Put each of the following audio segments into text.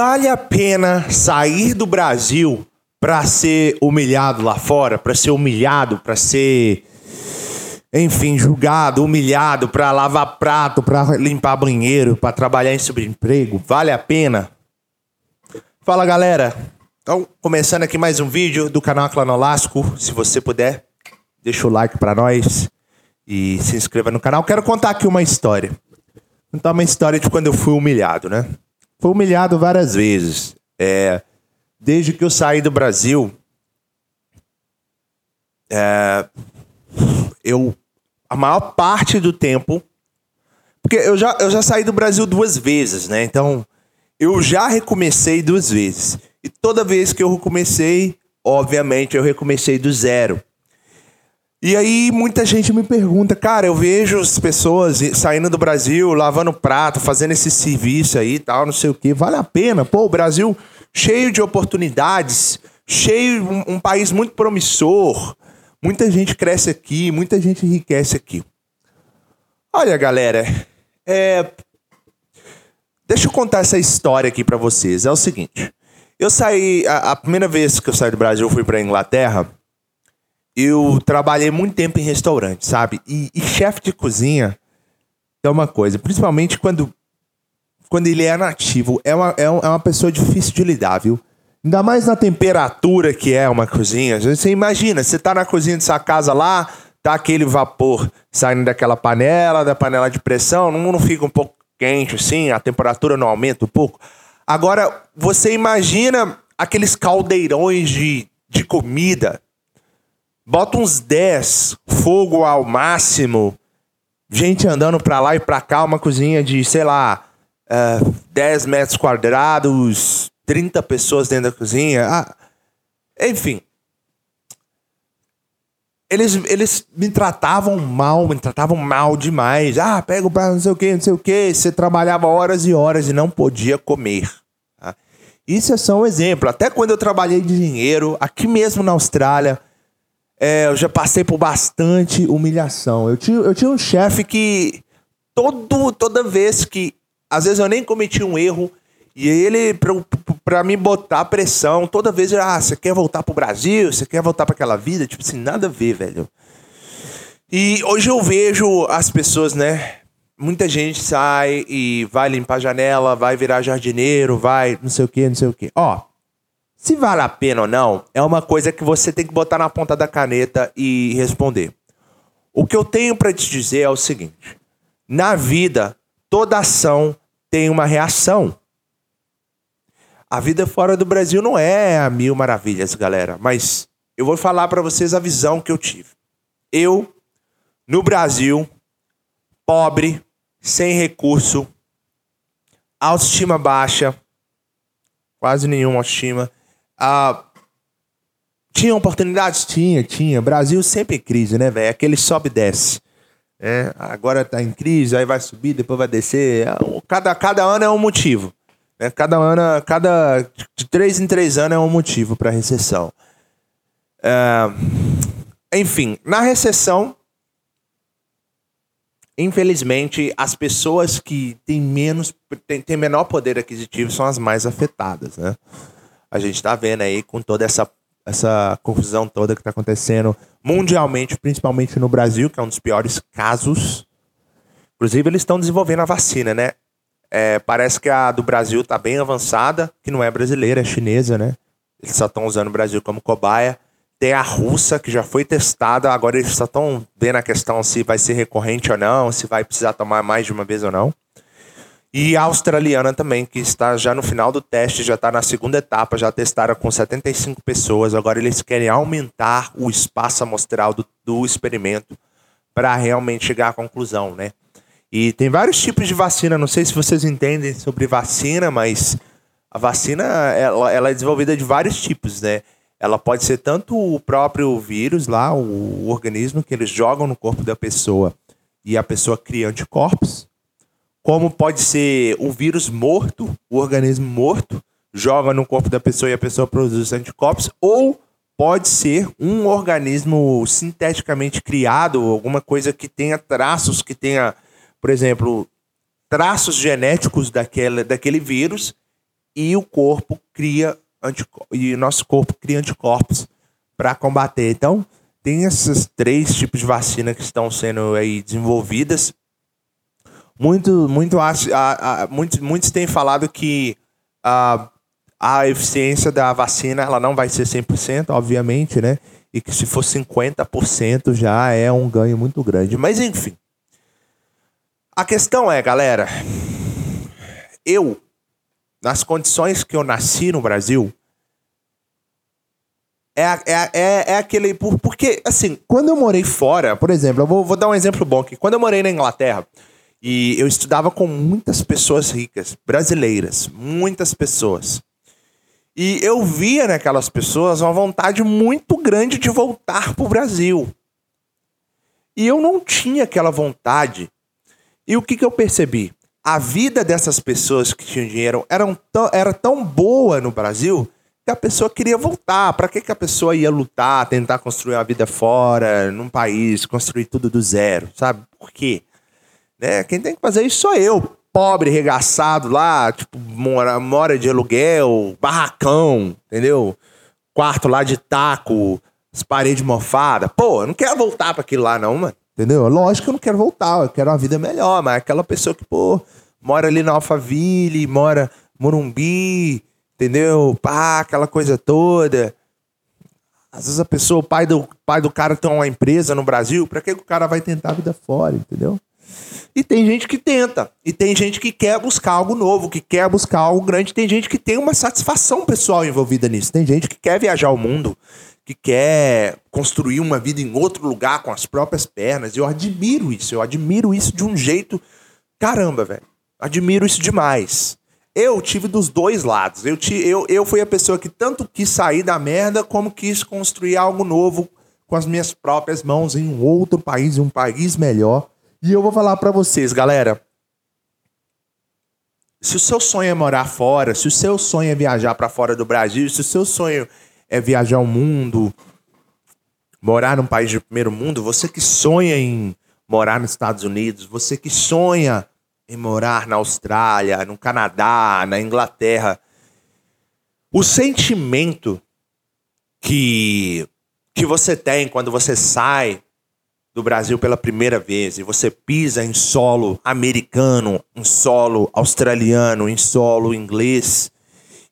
Vale a pena sair do Brasil para ser humilhado lá fora, para ser humilhado, para ser enfim, julgado, humilhado, para lavar prato, para limpar banheiro, para trabalhar em subemprego, vale a pena? Fala galera, então começando aqui mais um vídeo do canal Clanolasco, se você puder, deixa o like para nós e se inscreva no canal. Quero contar aqui uma história. Contar uma história de quando eu fui humilhado, né? Fui humilhado várias vezes. É, desde que eu saí do Brasil, é, eu a maior parte do tempo, porque eu já, eu já saí do Brasil duas vezes, né? Então eu já recomecei duas vezes e toda vez que eu recomecei, obviamente eu recomecei do zero. E aí muita gente me pergunta, cara, eu vejo as pessoas saindo do Brasil, lavando prato, fazendo esse serviço aí, tal, não sei o que, vale a pena? Pô, o Brasil cheio de oportunidades, cheio um, um país muito promissor. Muita gente cresce aqui, muita gente enriquece aqui. Olha, galera, é... deixa eu contar essa história aqui para vocês. É o seguinte, eu saí a, a, primeira vez que eu saí do Brasil, eu fui para Inglaterra. Eu trabalhei muito tempo em restaurante, sabe? E, e chefe de cozinha é uma coisa, principalmente quando quando ele é nativo, é uma, é uma pessoa difícil de lidar, viu? Ainda mais na temperatura que é uma cozinha. Você imagina, você tá na cozinha de sua casa lá, tá aquele vapor saindo daquela panela, da panela de pressão, não, não fica um pouco quente assim, a temperatura não aumenta um pouco. Agora, você imagina aqueles caldeirões de, de comida. Bota uns 10, fogo ao máximo, gente andando pra lá e pra cá, uma cozinha de, sei lá, uh, eh, 10 metros quadrados, 30 pessoas dentro da cozinha. Ah, enfim. Eles, eles me tratavam mal, me tratavam mal demais. Ah, pega o prato, não sei o que, não sei o que. Você trabalhava horas e horas e não podia comer. Tá? Isso é só um exemplo. Até quando eu trabalhei de dinheiro, aqui mesmo na Austrália, é, eu já passei por bastante humilhação. Eu tinha, eu tinha um chefe que todo, toda vez que. Às vezes eu nem cometi um erro, e ele, pra, pra me botar pressão, toda vez, ah, você quer voltar pro Brasil? Você quer voltar para aquela vida? Tipo assim, nada a ver, velho. E hoje eu vejo as pessoas, né? Muita gente sai e vai limpar a janela, vai virar jardineiro, vai não sei o que, não sei o que. Ó, se vale a pena ou não, é uma coisa que você tem que botar na ponta da caneta e responder. O que eu tenho para te dizer é o seguinte: na vida, toda ação tem uma reação. A vida fora do Brasil não é a mil maravilhas, galera. Mas eu vou falar para vocês a visão que eu tive. Eu, no Brasil, pobre, sem recurso, autoestima baixa, quase nenhuma autoestima. Ah, tinha oportunidades? Tinha, tinha. Brasil sempre em crise, né, velho? Aquele sobe e desce. É, agora tá em crise, aí vai subir, depois vai descer. Cada, cada ano é um motivo. Né? Cada ano, cada de três em três anos é um motivo para recessão. É, enfim, na recessão, infelizmente, as pessoas que têm menos, têm, têm menor poder aquisitivo são as mais afetadas, né? A gente está vendo aí com toda essa essa confusão toda que está acontecendo mundialmente, principalmente no Brasil, que é um dos piores casos. Inclusive, eles estão desenvolvendo a vacina, né? É, parece que a do Brasil está bem avançada, que não é brasileira, é chinesa, né? Eles só estão usando o Brasil como cobaia. Tem a russa, que já foi testada, agora eles só estão vendo a questão se vai ser recorrente ou não, se vai precisar tomar mais de uma vez ou não. E a australiana também, que está já no final do teste, já está na segunda etapa, já testaram com 75 pessoas. Agora eles querem aumentar o espaço amostral do, do experimento para realmente chegar à conclusão, né? E tem vários tipos de vacina. Não sei se vocês entendem sobre vacina, mas a vacina ela, ela é desenvolvida de vários tipos, né? Ela pode ser tanto o próprio vírus lá, o, o organismo que eles jogam no corpo da pessoa e a pessoa cria anticorpos, como pode ser um vírus morto, o organismo morto joga no corpo da pessoa e a pessoa produz anticorpos, ou pode ser um organismo sinteticamente criado, alguma coisa que tenha traços, que tenha por exemplo, traços genéticos daquele, daquele vírus e o corpo cria e o nosso corpo cria anticorpos para combater. Então, tem esses três tipos de vacina que estão sendo aí desenvolvidas. Muito, muito, a, a, a, muitos, muitos têm falado que a, a eficiência da vacina ela não vai ser 100%, obviamente, né? E que se for 50% já é um ganho muito grande. Mas enfim. A questão é, galera, eu, nas condições que eu nasci no Brasil, é, é, é, é aquele. Porque, assim, quando eu morei fora, por exemplo, eu vou, vou dar um exemplo bom aqui. Quando eu morei na Inglaterra, e eu estudava com muitas pessoas ricas, brasileiras, muitas pessoas. E eu via naquelas pessoas uma vontade muito grande de voltar para o Brasil. E eu não tinha aquela vontade. E o que, que eu percebi? A vida dessas pessoas que tinham dinheiro eram era tão boa no Brasil que a pessoa queria voltar. Para que, que a pessoa ia lutar, tentar construir uma vida fora, num país, construir tudo do zero, sabe? Por quê? Né? Quem tem que fazer isso sou eu pobre, regaçado lá, tipo, mora, mora de aluguel, barracão, entendeu? Quarto lá de taco, as paredes mofadas. Pô, eu não quero voltar para aquilo lá, não, mano. Entendeu? Lógico que eu não quero voltar, eu quero uma vida melhor, mas aquela pessoa que, pô, mora ali na Alphaville, mora Morumbi, entendeu? Pá, aquela coisa toda. Às vezes a pessoa, o pai do, pai do cara tem uma empresa no Brasil, pra que o cara vai tentar a vida fora, entendeu? E tem gente que tenta. E tem gente que quer buscar algo novo, que quer buscar algo grande. Tem gente que tem uma satisfação pessoal envolvida nisso. Tem gente que quer viajar o mundo, que quer construir uma vida em outro lugar com as próprias pernas. Eu admiro isso. Eu admiro isso de um jeito. Caramba, velho. Admiro isso demais. Eu tive dos dois lados. Eu, eu, eu fui a pessoa que tanto quis sair da merda, como quis construir algo novo com as minhas próprias mãos em um outro país, em um país melhor. E eu vou falar para vocês, galera. Se o seu sonho é morar fora, se o seu sonho é viajar para fora do Brasil, se o seu sonho é viajar o mundo, morar num país de primeiro mundo, você que sonha em morar nos Estados Unidos, você que sonha em morar na Austrália, no Canadá, na Inglaterra, o sentimento que que você tem quando você sai do Brasil pela primeira vez e você pisa em solo americano, em solo australiano, em solo inglês,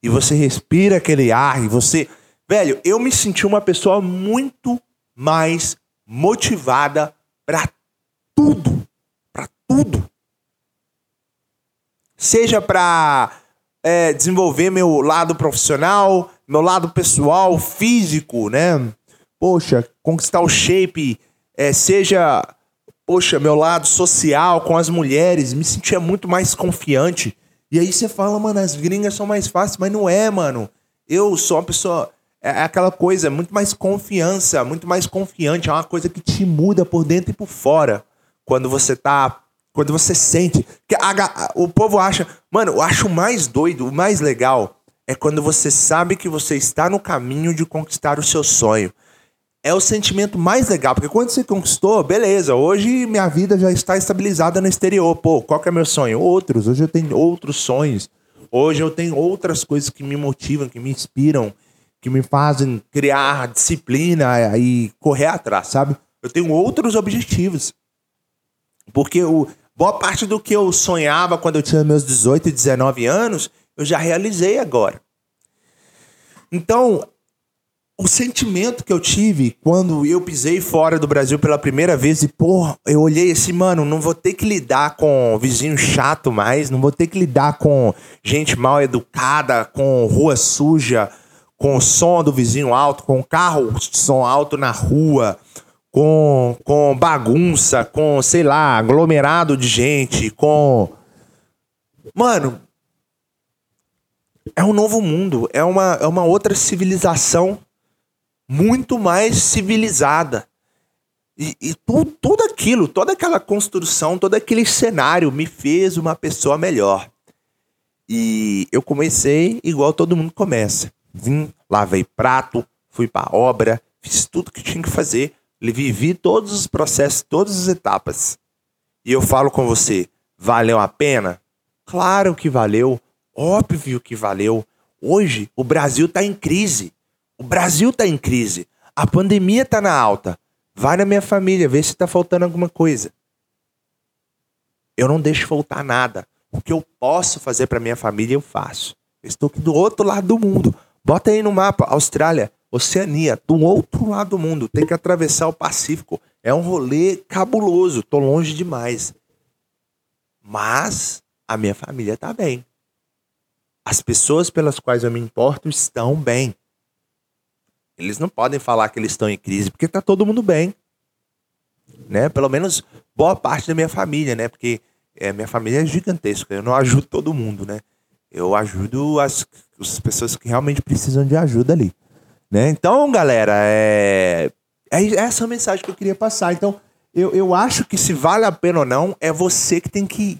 e você respira aquele ar e você. Velho, eu me senti uma pessoa muito mais motivada para tudo. Para tudo. Seja para é, desenvolver meu lado profissional, meu lado pessoal, físico, né? Poxa, conquistar o shape é, seja, poxa, meu lado social com as mulheres, me sentia muito mais confiante. E aí você fala, mano, as gringas são mais fáceis, mas não é, mano. Eu sou uma pessoa. É, é aquela coisa, muito mais confiança, muito mais confiante. É uma coisa que te muda por dentro e por fora. Quando você tá. Quando você sente. Que a, o povo acha. Mano, eu acho mais doido, o mais legal é quando você sabe que você está no caminho de conquistar o seu sonho é o sentimento mais legal, porque quando você conquistou, beleza, hoje minha vida já está estabilizada no exterior. Pô, qual que é meu sonho? Outros, hoje eu tenho outros sonhos. Hoje eu tenho outras coisas que me motivam, que me inspiram, que me fazem criar disciplina e correr atrás, sabe? Eu tenho outros objetivos. Porque o, boa parte do que eu sonhava quando eu tinha meus 18 e 19 anos, eu já realizei agora. Então, o sentimento que eu tive quando eu pisei fora do Brasil pela primeira vez e, pô, eu olhei assim, mano, não vou ter que lidar com vizinho chato mais, não vou ter que lidar com gente mal educada, com rua suja, com o som do vizinho alto, com carro som alto na rua, com, com bagunça, com, sei lá, aglomerado de gente, com. Mano, é um novo mundo, é uma, é uma outra civilização muito mais civilizada. E, e tudo, tudo aquilo, toda aquela construção, todo aquele cenário me fez uma pessoa melhor. E eu comecei igual todo mundo começa. Vim, lavei prato, fui para obra, fiz tudo que tinha que fazer, vivi todos os processos, todas as etapas. E eu falo com você, valeu a pena? Claro que valeu. Óbvio que valeu. Hoje o Brasil está em crise. O Brasil está em crise. A pandemia está na alta. Vai na minha família, vê se está faltando alguma coisa. Eu não deixo faltar nada. O que eu posso fazer para minha família, eu faço. Eu estou aqui do outro lado do mundo. Bota aí no mapa, Austrália, Oceania, do outro lado do mundo. Tem que atravessar o Pacífico. É um rolê cabuloso. Tô longe demais. Mas a minha família está bem. As pessoas pelas quais eu me importo estão bem. Eles não podem falar que eles estão em crise, porque está todo mundo bem. Né? Pelo menos boa parte da minha família, né? Porque é, minha família é gigantesca. Eu não ajudo todo mundo, né? Eu ajudo as, as pessoas que realmente precisam de ajuda ali. Né? Então, galera, é, é essa a mensagem que eu queria passar. Então, eu, eu acho que se vale a pena ou não, é você que tem que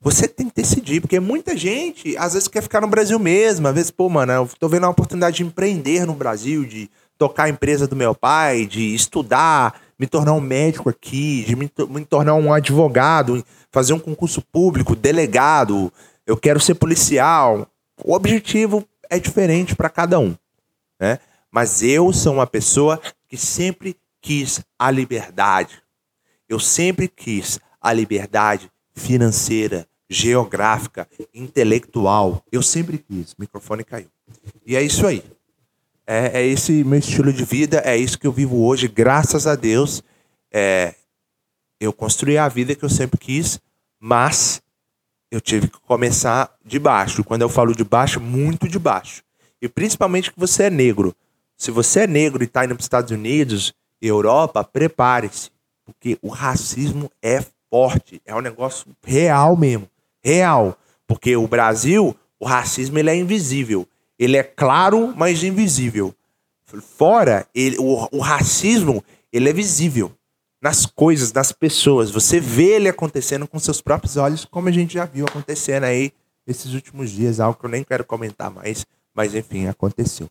você tem que decidir, porque muita gente às vezes quer ficar no Brasil mesmo. Às vezes, pô, mano, eu tô vendo a oportunidade de empreender no Brasil, de tocar a empresa do meu pai, de estudar, me tornar um médico aqui, de me, me tornar um advogado, fazer um concurso público, delegado. Eu quero ser policial. O objetivo é diferente para cada um, né? Mas eu sou uma pessoa que sempre quis a liberdade. Eu sempre quis a liberdade financeira, geográfica, intelectual. Eu sempre quis. O microfone caiu. E é isso aí. É, é, esse meu estilo de vida, é isso que eu vivo hoje, graças a Deus. É, eu construí a vida que eu sempre quis, mas eu tive que começar de baixo. Quando eu falo de baixo, muito de baixo. E principalmente que você é negro. Se você é negro e está indo para os Estados Unidos, Europa, prepare-se. Porque o racismo é é um negócio real mesmo real. Porque o Brasil, o racismo ele é invisível. Ele é claro, mas invisível. Fora, ele, o, o racismo ele é visível nas coisas, nas pessoas. Você vê ele acontecendo com seus próprios olhos, como a gente já viu acontecendo aí esses últimos dias, algo que eu nem quero comentar mais, mas enfim, aconteceu.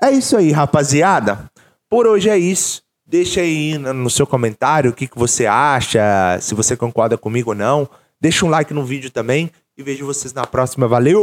É isso aí, rapaziada. Por hoje é isso. Deixa aí no seu comentário o que, que você acha, se você concorda comigo ou não. Deixa um like no vídeo também e vejo vocês na próxima. Valeu!